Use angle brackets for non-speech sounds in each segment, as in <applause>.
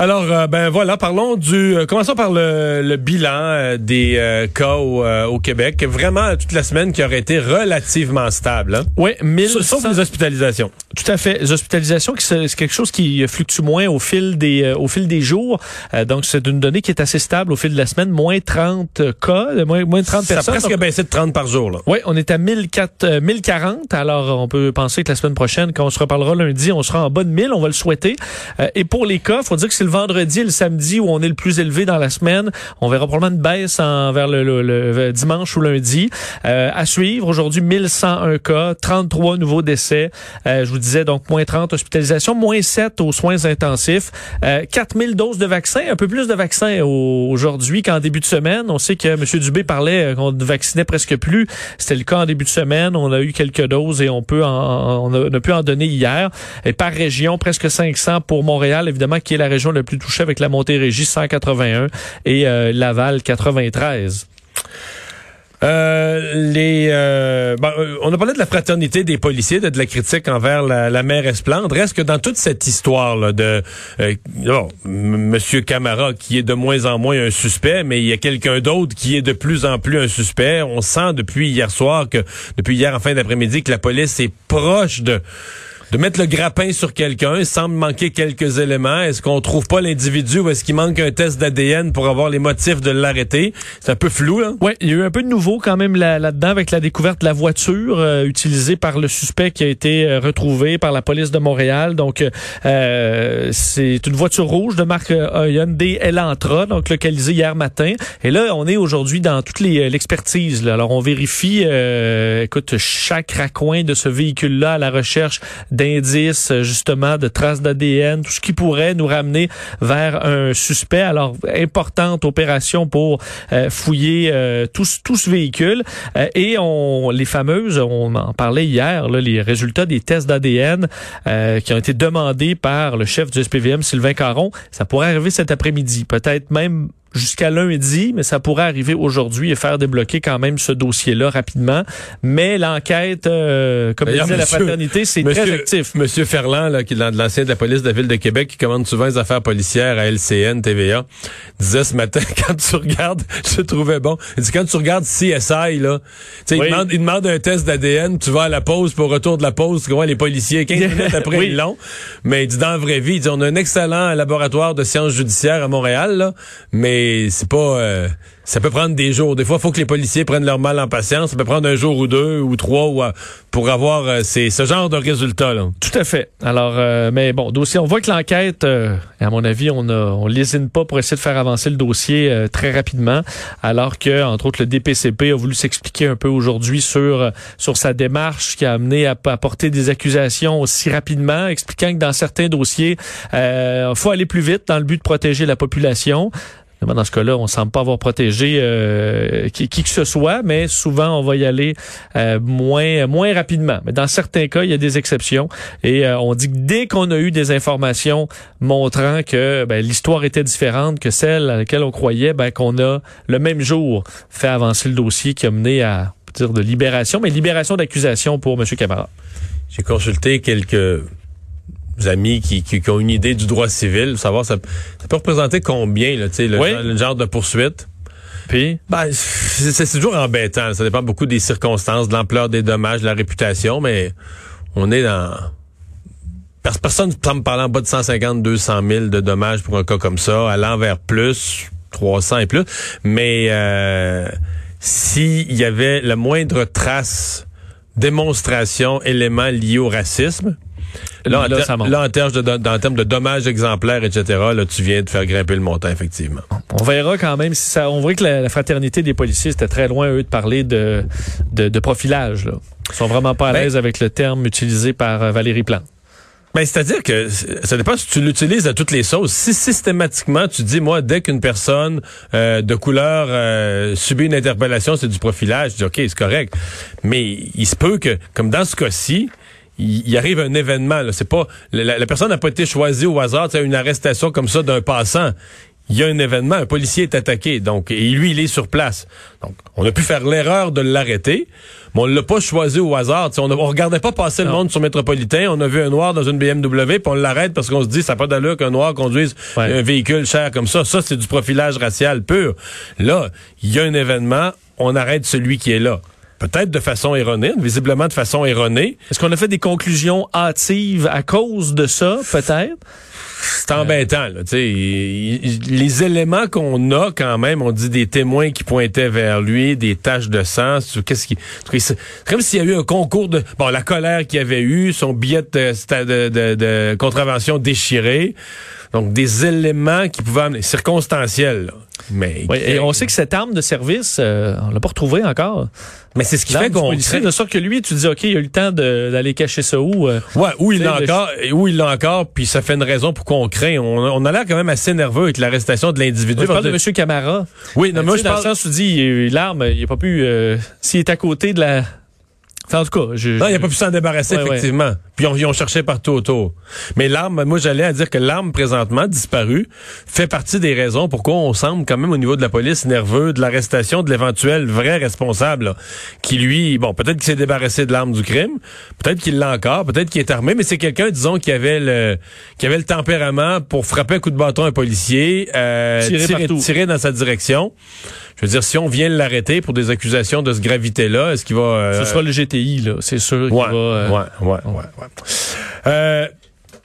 Alors, euh, ben voilà, parlons du. euh, commençons par le, le bilan euh, des euh, cas au, euh, au Québec. Vraiment, toute la semaine qui aurait été relativement stable. Hein? Oui, 1000 Sauf les hospitalisations. Tout à fait. Les hospitalisations, c'est quelque chose qui fluctue moins au fil des euh, au fil des jours. Euh, donc, c'est une donnée qui est assez stable au fil de la semaine. Moins 30 cas, moins, moins de 30 Ça a personnes. presque Donc, baissé de 30 par jour. Là. oui, on est à 1004, euh, 1040. Alors, on peut penser que la semaine prochaine, quand on se reparlera lundi, on sera en bas de 1000. On va le souhaiter. Euh, et pour les cas, faut dire que c'est le vendredi et le samedi où on est le plus élevé dans la semaine. On verra probablement une baisse en, vers le, le- le- le dimanche ou lundi. Euh, à suivre, aujourd'hui, 1101 cas, 33 nouveaux décès. Euh, je vous disais donc moins 30 hospitalisations, moins 7 aux soins intensifs. Euh, 4000 doses de vaccins, un peu plus de vaccins au- aujourd'hui qu'en début de semaine. On sait que M. Dubé parlait euh, qu'on ne vaccinait presque plus. C'était le cas en début de semaine. On a eu quelques doses et on peut en, on a, on a pu en donner hier. Et par région, presque 500 pour Montréal, évidemment, qui est la région la plus touchée avec la Montérégie, 181 et euh, Laval, 93. Euh, les, euh, euh, on a parlé de la fraternité des policiers, de, la critique envers la, la mère Esplendre. Reste que dans toute cette histoire de euh, Monsieur Camara, qui est de moins en moins un suspect, mais il y a quelqu'un d'autre qui est de plus en plus un suspect. On sent depuis hier soir que, depuis hier en fin d'après-midi, que la police est proche de de mettre le grappin sur quelqu'un, il semble manquer quelques éléments. Est-ce qu'on trouve pas l'individu ou est-ce qu'il manque un test d'ADN pour avoir les motifs de l'arrêter? C'est un peu flou, là. Oui, il y a eu un peu de nouveau quand même là- là-dedans avec la découverte de la voiture euh, utilisée par le suspect qui a été euh, retrouvé par la police de Montréal. Donc, euh, c'est une voiture rouge de marque euh, Hyundai Elantra, donc localisée hier matin. Et là, on est aujourd'hui dans toute les- l'expertise. Alors, on vérifie, euh, écoute, chaque raccoin de ce véhicule-là à la recherche d'indices, euh, justement, de traces d'ADN, tout ce qui pourrait nous ramener vers un suspect. Alors, importante opération pour euh, fouiller euh, tout, tout ce véhicule. Euh, et on, les fameuses, on en parlait hier, les résultats des tests d'ADN qui ont été demandés par le chef du SPVM, Sylvain Caron, ça pourrait arriver cet après-midi, peut-être même jusqu'à lundi, mais ça pourrait arriver aujourd'hui et faire débloquer quand même ce dossier-là rapidement. Mais l'enquête, euh, comme disait la fraternité, c'est très actif. Monsieur Ferland, là, qui est l'ancien de la police de la ville de Québec, qui commande souvent les affaires policières à LCN, TVA, disait ce matin, <laughs> quand tu regardes, je trouvais bon, il dit, quand tu regardes CSI, là, tu sais, Oui. il, demande, il demande un test d'ADN, tu vas à la pause, pour retour de la pause, tu vois, les policiers, 15 <laughs> minutes après, Oui. ils l'ont. Mais il dit, dans la vraie vie, il dit, on a un excellent laboratoire de sciences judiciaires à Montréal, là, mais c'est pas... euh, ça peut prendre des jours. Des fois, il faut que les policiers prennent leur mal en patience. Ça peut prendre un jour ou deux ou trois ou, euh, pour avoir euh, ce genre de résultats. Là. Tout à fait. Alors, euh, mais bon, dossier, on voit que l'enquête, euh, à mon avis, on a, lésine pas pour essayer de faire avancer le dossier très rapidement, alors que, entre autres, le DPCP a voulu s'expliquer un peu aujourd'hui sur sur sa démarche qui a amené à, à porter des accusations aussi rapidement, expliquant que dans certains dossiers, euh, faut aller plus vite dans le but de protéger la population. Dans ce cas-là, on semble pas avoir protégé euh, qui, que ce soit, mais souvent on va y aller euh, moins moins rapidement. Mais dans certains cas, il y a des exceptions et euh, on dit que dès qu'on a eu des informations montrant que ben, l'histoire était différente que celle à laquelle on croyait, ben, qu'on a le même jour fait avancer le dossier qui a mené à dire de libération, mais libération d'accusation pour M. Camara. J'ai consulté quelques amis qui, qui, qui ont une idée du droit civil, savoir ça, ça peut représenter combien, là, le, Oui. genre, le genre de poursuite. Puis, Ben, c'est c'est toujours embêtant. Ça dépend beaucoup des circonstances, de l'ampleur des dommages, de la réputation, mais on est dans... Pers- Personne ne semble parler en bas de 150, 200 000 de dommages pour un cas comme ça, allant vers plus, 300 et plus. Mais euh, s'il y avait la moindre trace, démonstration, élément lié au racisme, Là, en, Là, ça là, en termes de, dans- en termes de dommages exemplaires, etc., là, tu viens de faire grimper le montant, effectivement. On verra quand même si ça. On voit que la, la fraternité des policiers c'était très loin eux de parler de de, de profilage. Là. Ils sont vraiment pas à Ben- l'aise avec le terme utilisé par euh, Valérie Plante. Ben, c'est-à-dire que ça dépend si tu l'utilises à toutes les sauces. Si systématiquement tu dis, moi, dès qu'une personne euh, de couleur euh, subit une interpellation, c'est du profilage, je dis, OK, c'est correct. Mais il se peut que, comme dans ce cas-ci, il, arrive un événement. C'est pas la, personne n'a pas été choisie au hasard, c'est une arrestation comme ça d'un passant il y a un événement, un policier est attaqué, donc et lui il est sur place. Donc on a pu faire l'erreur de l'arrêter, mais on l'a pas choisi au hasard. on, ne regardait pas passer le monde sur métropolitain, on a vu un noir dans une BMW, puis on l'arrête parce qu'on se dit ça n'a pas d'allure qu'un noir conduise un véhicule cher comme ça. Ça c'est du profilage racial pur. Là, il y a un événement, on arrête celui qui est là peut-être de façon erronée, visiblement de façon erronée. Est-ce qu'on a fait des conclusions hâtives à cause de ça, peut-être? C'est embêtant, là. les éléments qu'on a quand même, on dit des témoins qui pointaient vers lui, des taches de sang. Qu'est-ce qui, comme s'il y a eu un concours de, bon, la colère qu'il avait eu, son billet de, de, de contravention déchiré. Donc, des éléments qui pouvaient amener, circonstanciels, Mais, et on sait que cette arme de service, euh, on l'a pas retrouvée encore. Mais c'est ce qui fait qu'on de sorte que lui, tu dis ok, il a eu le temps d'aller cacher ça où euh, Ouais, où il l'a encore, où il l'a encore, puis ça fait une raison pour qu'on craint. On, a l'air quand même assez nerveux avec l'arrestation de l'individu. Je parle de M. Camara. Oui, non, moi je le sens, tu dis, l'arme, il n'a pas pu. Euh, s'il est à côté de la en tout cas, je, non, il a pas pu s'en débarrasser effectivement. Puis ils ont cherché partout autour. Mais l'arme, moi j'allais à dire que l'arme présentement disparue fait partie des raisons pourquoi on semble quand même au niveau de la police nerveux de l'arrestation de l'éventuel vrai responsable qui lui, bon, peut-être qu'il s'est débarrassé de l'arme du crime, peut-être qu'il l'a encore, peut-être qu'il est armé, mais c'est quelqu'un disons qui avait le qui avait le tempérament pour frapper un coup de bâton à un policier, euh, tirer, tirer dans sa direction. Je veux dire, si on vient l'arrêter pour des accusations de ce gravité-là, est-ce qu'il va... Euh, ce sera le GTI, là, c'est sûr. Ouais, va, euh, ouais, ouais, ouais, ouais. Euh,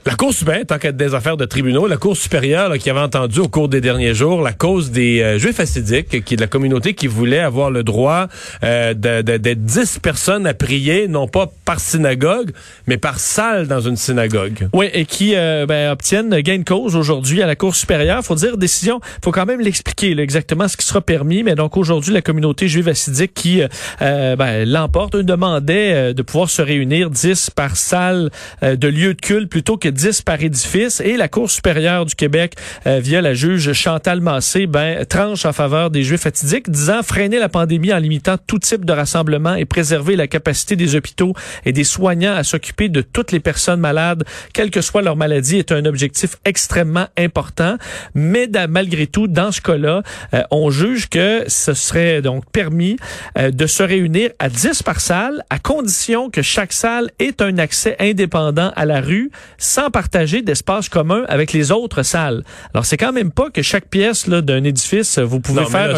la Cour suprême, tant qu'être des affaires de tribunaux, la Cour supérieure qui avait entendu au cours des derniers jours la cause des euh, Juifs assidiques, qui est de la communauté qui voulait avoir le droit euh, d'être dix personnes à prier, non pas par synagogue, mais par salle dans une synagogue. Oui, et qui euh, ben, obtiennent gain de cause aujourd'hui à la Cour supérieure. faut dire, décision, faut quand même l'expliquer exactement ce qui sera permis, mais donc aujourd'hui, la communauté juive assidique qui euh, ben, l'emporte, demandait de pouvoir se réunir dix par salle de lieu de culte plutôt que 10 par édifice et la Cour supérieure du Québec, euh, via la juge Chantal Massé, ben, tranche en faveur des Juifs fatidiques, disant freiner la pandémie en limitant tout type de rassemblement et préserver la capacité des hôpitaux et des soignants à s'occuper de toutes les personnes malades, quelle que soit leur maladie, est un objectif extrêmement important. Mais malgré tout, dans ce cas-là, euh, on juge que ce serait donc permis euh, de se réunir à 10 par salle, à condition que chaque salle ait un accès indépendant à la rue, sans partager d'espace commun avec les autres salles. Alors, c'est quand même pas que chaque pièce d'un édifice, vous pouvez faire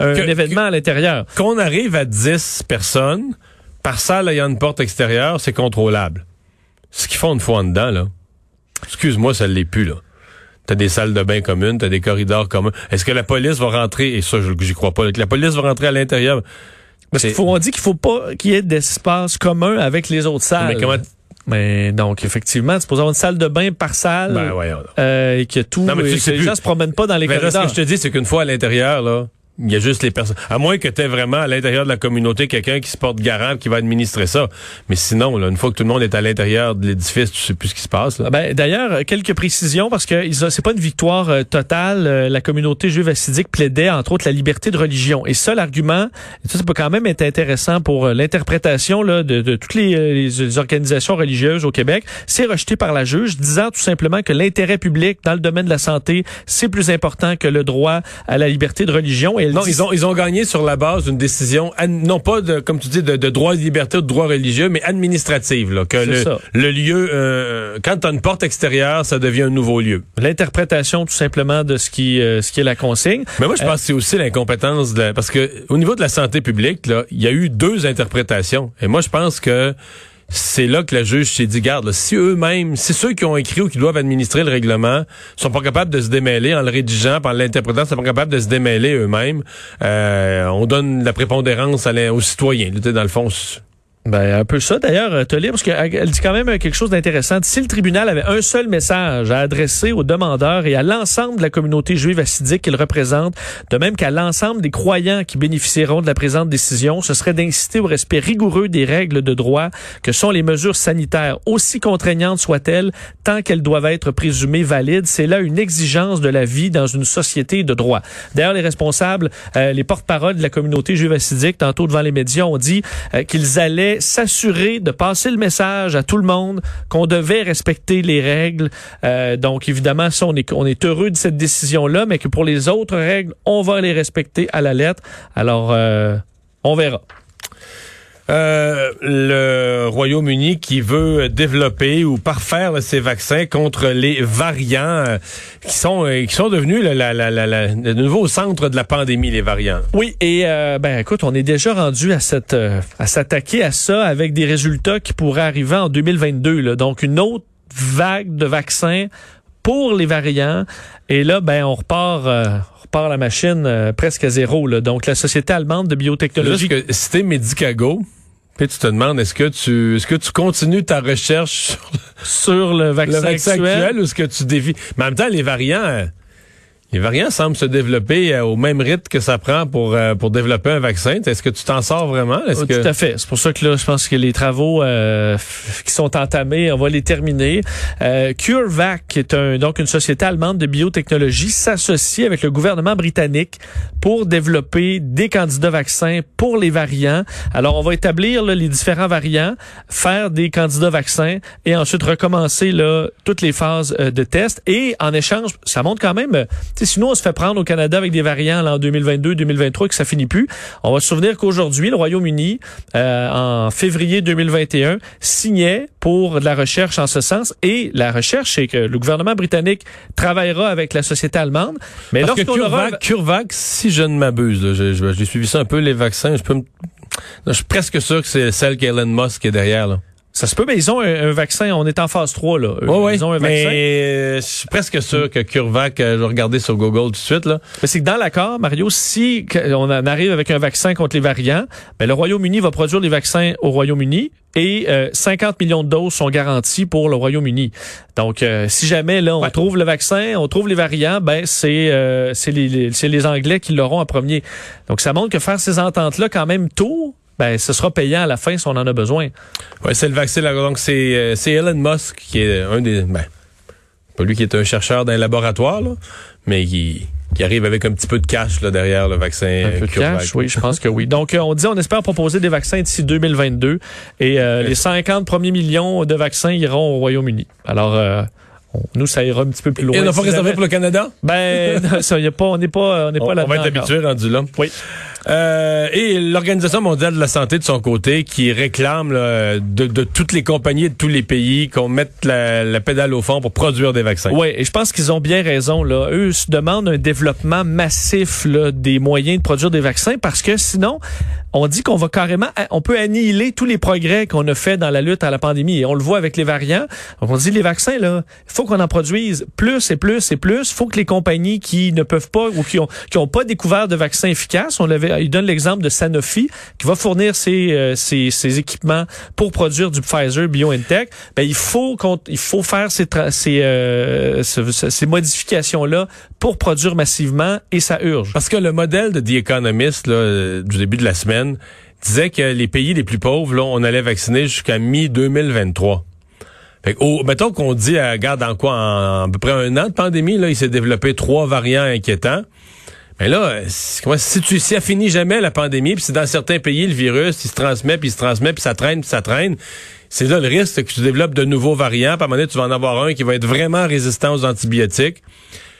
un, événement à l'intérieur. Qu'on arrive à 10 personnes, par salle ayant une porte extérieure, c'est contrôlable. Ce qu'ils font une fois en dedans, là, excuse-moi, ça l'est plus, là. T'as des salles de bain communes, t'as des corridors communs. Est-ce que la police va rentrer, et ça, j'y crois pas, que la police va rentrer à l'intérieur? Parce qu'il faut, on dit qu'il faut pas qu'il y ait d'espace commun avec les autres salles. Mais comment, mais donc, effectivement, tu peux avoir une salle de bain par salle. Ben, voyons. Euh, et que tout. Non, mais les gens se promènent pas dans les mais corridors. ce que je te dis, c'est qu'une fois à l'intérieur, là, il y a juste les personnes. À moins que tu aies vraiment à l'intérieur de la communauté quelqu'un qui se porte garant qui va administrer ça. Mais sinon, là, une fois que tout le monde est à l'intérieur de l'édifice, tu sais plus ce qui se passe. Ben, D'ailleurs, quelques précisions parce que c'est pas une victoire euh, totale. Euh, la communauté juive assidique plaidait entre autres la liberté de religion. Et ça, l'argument, ça, peut quand même être intéressant pour euh, l'interprétation de, de, toutes les, organisations religieuses au Québec. C'est rejeté par la juge, disant tout simplement que l'intérêt public dans le domaine de la santé, c'est plus important que le droit à la liberté de religion. Non, ils ont, ils ont gagné sur la base d'une décision, non pas de, comme tu dis, de, de droit de liberté ou de droit religieux, mais administrative. Là, que le, le, lieu, euh, quand tu as une porte extérieure, ça devient un nouveau lieu. L'interprétation tout simplement de ce qui, euh, ce qui est la consigne. Mais moi, je pense que c'est aussi l'incompétence de... Parce que au niveau de la santé publique, là, il y a eu deux interprétations. Et moi, je pense que c'est là que la juge s'est dit, garde, si eux-mêmes, si ceux qui ont écrit ou qui doivent administrer le règlement sont pas capables de se démêler en le rédigeant, en l'interprétant, sont pas capables de se démêler eux-mêmes, euh, on donne la prépondérance aux citoyens. Dans le fond, Ben, un peu ça. D'ailleurs, euh, lire, parce qu'elle dit quand même quelque chose d'intéressant. Si le tribunal avait un seul message à adresser aux demandeurs et à l'ensemble de la communauté juive assidique qu'il représente, de même qu'à l'ensemble des croyants qui bénéficieront de la présente décision, ce serait d'inciter au respect rigoureux des règles de droit que sont les mesures sanitaires, aussi contraignantes soient-elles, tant qu'elles doivent être présumées valides. C'est là une exigence de la vie dans une société de droit. D'ailleurs, les responsables, euh, les porte-parole de la communauté juive assidique, tantôt devant les médias, ont dit euh, qu'ils allaient s'assurer de passer le message à tout le monde qu'on devait respecter les règles. Euh, donc, évidemment, ça, on est, on est heureux de cette décision-là, mais que pour les autres règles, on va les respecter à la lettre. Alors, euh, on verra. Euh, le Royaume-Uni qui veut développer ou parfaire là, ses vaccins contre les variants euh, qui sont euh, qui sont devenus là, la, la, la, le nouveau centre de la pandémie, les variants. Oui, et euh, ben écoute, on est déjà rendu à cette à s'attaquer à ça avec des résultats qui pourraient arriver en 2022. Là. Donc une autre vague de vaccins pour les variants. Et là, ben on repart. repart la machine presque à zéro. Là. Donc, la Société allemande de biotechnologie... Juste que Medicago, puis tu te demandes, est-ce que tu est-ce que tu continues ta recherche sur, sur le, vaccin le vaccin, actuel? actuel ou est-ce que tu dévies? Mais en même temps, les variants, euh, les variants semblent se développer euh, au même rythme que ça prend pour euh, pour développer un vaccin. Est-ce que tu t'en sors vraiment? Est-ce Oh, que... Tout à fait. C'est pour ça que là, je pense que les travaux euh, qui sont entamés, on va les terminer. Euh, CureVac, qui est un, donc une société allemande de biotechnologie, s'associe avec le gouvernement britannique pour développer des candidats vaccins pour les variants. Alors, on va établir là, les différents variants, faire des candidats vaccins et ensuite recommencer là, toutes les phases euh, de test. Et en échange, ça montre quand même... euh, tu sais, sinon, on se fait prendre au Canada avec des variants là, en 2022, 2023 et que ça finit plus. On va se souvenir qu'aujourd'hui, le Royaume-Uni, euh, en février 2021, signait pour de la recherche en ce sens. Et la recherche, c'est que le gouvernement britannique travaillera avec la société allemande. Mais Parce lorsqu'on aura... CureVac, CureVac, si je ne m'abuse, j'ai suivi ça un peu, les vaccins, je peux me... Je suis presque sûr que c'est celle qu'Elon Musk est derrière. Là. Ça se peut, mais ils ont un, un vaccin. On est en phase 3, là. Eux, ouais. Ils ont un mais vaccin. euh, je suis presque sûr que CureVac, euh, je vais regarder sur Google tout de suite, là. Mais c'est que dans l'accord, Mario, si on arrive avec un vaccin contre les variants, ben le Royaume-Uni va produire les vaccins au Royaume-Uni et euh, 50 millions de doses sont garanties pour le Royaume-Uni. Donc, euh, si jamais là on Ouais. trouve le vaccin, on trouve les variants, ben c'est euh, c'est les, les- c'est les Anglais qui l'auront en premier. Donc, ça montre que faire ces ententes-là quand même tôt, ben ce sera payant à la fin si on en a besoin. Ouais, c'est le vaccin. Donc, c'est euh, c'est Elon Musk qui est un des... Ben, pas lui qui est un chercheur d'un laboratoire, là, mais qui, qui arrive avec un petit peu de cash là, derrière le vaccin Un peu de cash, oui, je pense que oui. Donc, euh, on dit, on espère proposer des vaccins d'ici 2022 et euh, les 50 premiers millions de vaccins iront au Royaume-Uni. Alors, euh, on- nous, ça ira un petit peu plus loin. Et on n'a pas réservé pour le Canada? Ben, <laughs> non, ça, y a pas, on n'est pas, on n'est On, pas on là-dedans. va être habitué rendu là. Oui. Euh, et l'Organisation mondiale de la santé de son côté qui réclame là, de, de toutes les compagnies et de tous les pays qu'on mette la, la pédale au fond pour produire des vaccins. Oui, et je pense qu'ils ont bien raison. Là. Eux se demandent un développement massif là, des moyens de produire des vaccins parce que sinon, on dit qu'on va carrément, on peut annihiler tous les progrès qu'on a fait dans la lutte à la pandémie. Et on le voit avec les variants. On dit les vaccins, là, faut qu'on en produise plus et plus et plus. Faut que les compagnies qui ne peuvent pas ou qui ont, qui ont pas découvert de vaccins efficaces, on l'avait, il donne l'exemple de Sanofi qui va fournir ses, euh, ses, ses équipements pour produire du Pfizer BioNTech. Ben, il faut il faut faire ces, ces, euh, ce- ce- ces modifications-là pour produire massivement et ça urge. Parce que le modèle de The Economist là, euh, du début de la semaine disait que les pays les plus pauvres, là, on allait vacciner jusqu'à mi-2023. Fait que, au- mettons qu'on dit, euh, regarde, en quoi, en, à peu près un an de pandémie, là, il s'est développé trois variants inquiétants. Mais là, si, comment- si tu si elle finit jamais la pandémie, puis c'est dans certains pays le virus, il se transmet, puis il se transmet, puis ça traîne, puis ça traîne, c'est là le risque que tu développes de nouveaux variants. Puis à un moment donné, tu vas en avoir un qui va être vraiment résistant aux antibiotiques.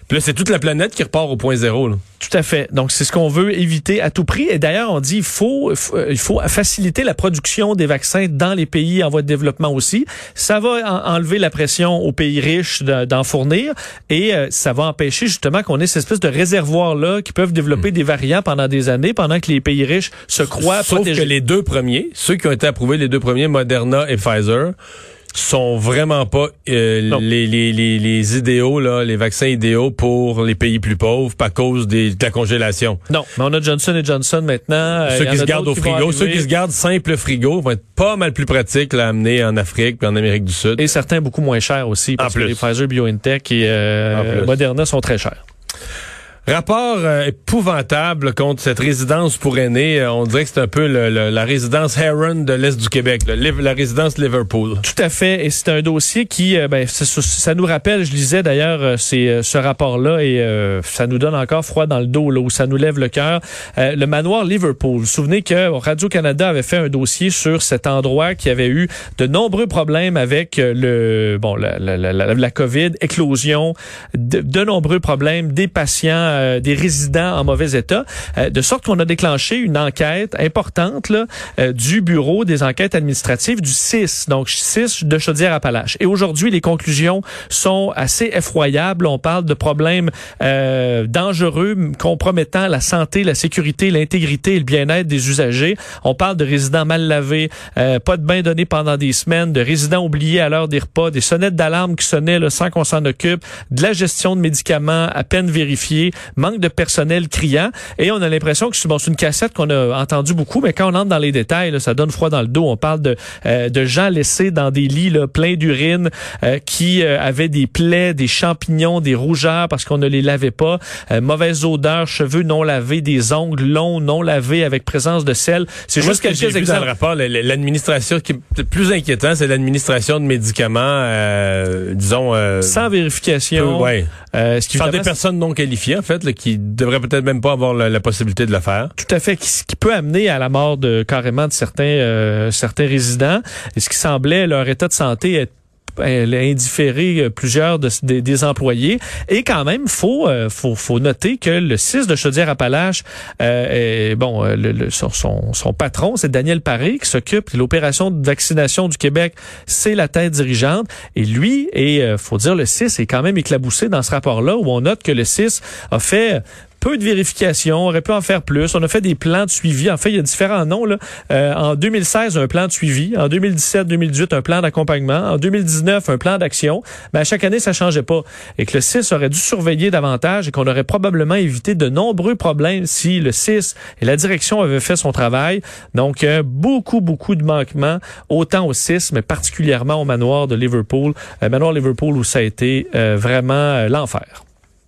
Puis là, c'est toute la planète qui repart au point zéro. Là. Tout à fait. Donc, c'est ce qu'on veut éviter à tout prix. Et d'ailleurs, on dit il faut, f- il faut faciliter la production des vaccins dans les pays en voie de développement aussi. Ça va en- enlever la pression aux pays riches de- d'en fournir et euh, ça va empêcher justement qu'on ait cette espèce de réservoir-là qui peuvent développer des variants pendant des années pendant que les pays riches se croient Sauf protégés. que les deux premiers, ceux qui ont été approuvés, les deux premiers, Moderna et Pfizer, sont vraiment pas euh, les, les, les, les, idéaux, là, les vaccins idéaux pour les pays plus pauvres à cause des, de la congélation. Non, mais on a Johnson Johnson maintenant. Euh, ceux qui se gardent au frigo, ceux qui se gardent simple frigo vont être pas mal plus pratiques à amener en Afrique puis en Amérique du Sud. Et certains beaucoup moins chers aussi, parce que les Pfizer, BioNTech et euh, Moderna sont très chers. Rapport euh, épouvantable contre cette résidence pour aînés. Euh, on dirait que c'est un peu la résidence Heron de l'Est du Québec, la résidence Liverpool. Tout à fait. Et c'est un dossier qui, euh, ben, ça, nous rappelle, je lisais d'ailleurs c'est ce rapport-là et ça nous donne encore froid dans le dos, là, où ça nous lève le cœur. le manoir Liverpool. Vous vous souvenez que Radio-Canada avait fait un dossier sur cet endroit qui avait eu de nombreux problèmes avec le, bon, la, la, la, la COVID, éclosion, de nombreux problèmes, des patients euh, des résidents en mauvais état, euh, de sorte qu'on a déclenché une enquête importante là, euh, du bureau des enquêtes administratives du 6, donc 6 de Chaudière-Appalaches. Et aujourd'hui, les conclusions sont assez effroyables. On parle de problèmes dangereux, compromettant la santé, la sécurité, l'intégrité et le bien-être des usagers. On parle de résidents mal lavés, pas de bain donné pendant des semaines, de résidents oubliés à l'heure des repas, des sonnettes d'alarme qui sonnaient là, sans qu'on s'en occupe, de la gestion de médicaments à peine vérifiée, manque de personnel criant. Et on a l'impression que c'est bon, une cassette qu'on a entendue beaucoup, mais quand on entre dans les détails, ça donne froid dans le dos. On parle de, euh, de gens laissés dans des lits là, pleins d'urine, euh, qui euh, avaient des plaies, des champignons, des rougeurs parce qu'on ne les lavait pas, mauvaise odeur, cheveux non lavés, des ongles longs non lavés avec présence de sel. C'est juste quelques exemples. Dans le rapport, l'administration qui est plus inquiétant, c'est l'administration de médicaments, disons sans vérification. ouais. ce qui Par des personnes non qualifiées en fait qui devrait peut-être même pas avoir la, possibilité de le faire. Tout à fait, qui, qui, peut amener à la mort de carrément de certains euh, certains résidents. Et ce qui semblait leur état de santé être elle indifféré euh, plusieurs des, employés. Et quand même, faut, euh, faut, noter que le 6 de Chaudière-Appalaches, euh, bon, le, son, patron, c'est Daniel Paré qui s'occupe de l'opération de vaccination du Québec. C'est la tête dirigeante. Et lui, et faut dire, le 6 est quand même éclaboussé dans ce rapport-là où on note que le 6 a fait peu de vérification, on aurait pu en faire plus. On a fait des plans de suivi. En fait, il y a différents noms. Là. Euh, en 2016, un plan de suivi. En 2017-2018, un plan d'accompagnement. En 2019, un plan d'action. Mais à chaque année, ça changeait pas. Et que le 6 aurait dû surveiller davantage et qu'on aurait probablement évité de nombreux problèmes si le 6 et la direction avaient fait son travail. Donc, euh, beaucoup, beaucoup de manquements, autant au 6, mais particulièrement au manoir de Liverpool. Euh, manoir Liverpool où ça a été vraiment l'enfer.